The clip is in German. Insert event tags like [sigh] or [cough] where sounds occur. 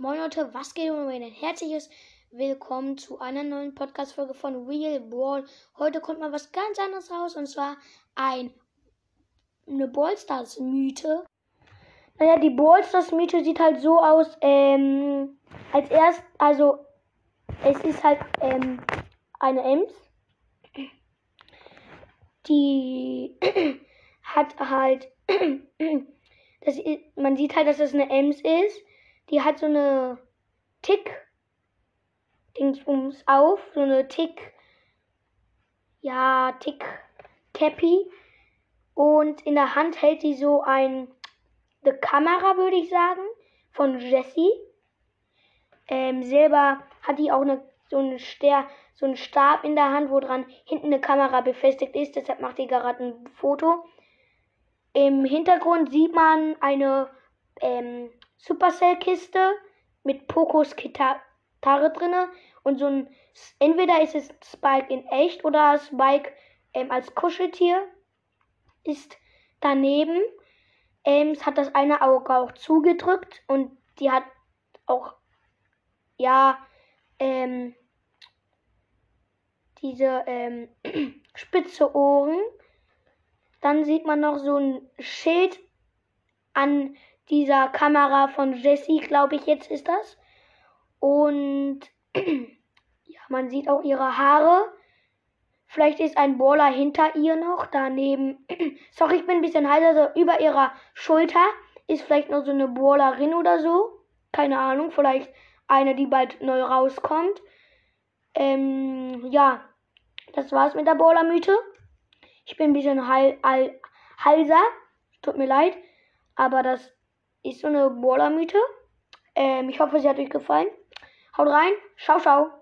Moin Leute, was geht und ein herzliches Willkommen zu einer neuen Podcast-Folge von Real Brawl. Heute kommt mal was ganz anderes raus und zwar ein, eine Ballstars-Mythe. Naja, die Ballstars-Mythe sieht halt so aus, ähm, als erst, also, es ist halt, ähm, eine Ems. Die [clears throat] hat halt, [clears throat] das man sieht halt, dass es eine Ems ist die hat so eine Tick Dingsbums auf, so eine Tick ja, Tick Cappy und in der Hand hält sie so ein eine Kamera, würde ich sagen, von Jessie. Ähm, selber hat die auch eine, so, eine Ster, so einen Stab in der Hand, wo dran hinten eine Kamera befestigt ist. Deshalb macht die gerade ein Foto. Im Hintergrund sieht man eine ähm, Supercell-Kiste mit Pokos Gitarre drinne und so ein entweder ist es Spike in echt oder Spike ähm, als Kuscheltier ist daneben. Ähm, es hat das eine Auge auch zugedrückt und die hat auch ja ähm, diese ähm, [clears throat] spitze Ohren. Dann sieht man noch so ein Schild an dieser Kamera von Jessie, glaube ich, jetzt ist das. Und [clears throat] ja, man sieht auch ihre Haare. Vielleicht ist ein Baller hinter ihr noch. Daneben, [clears throat] sorry, ich bin ein bisschen heiser, also über ihrer Schulter ist vielleicht noch so eine Ballerin oder so. Keine Ahnung, vielleicht eine, die bald neu rauskommt. Ähm, ja, das war's mit der Baller-Mythe. Ich bin ein bisschen heil, heil, heiser. Tut mir leid. Aber das ist so eine Baller-Mythe. Ähm, ich hoffe, sie hat euch gefallen. Haut rein. Ciao, ciao.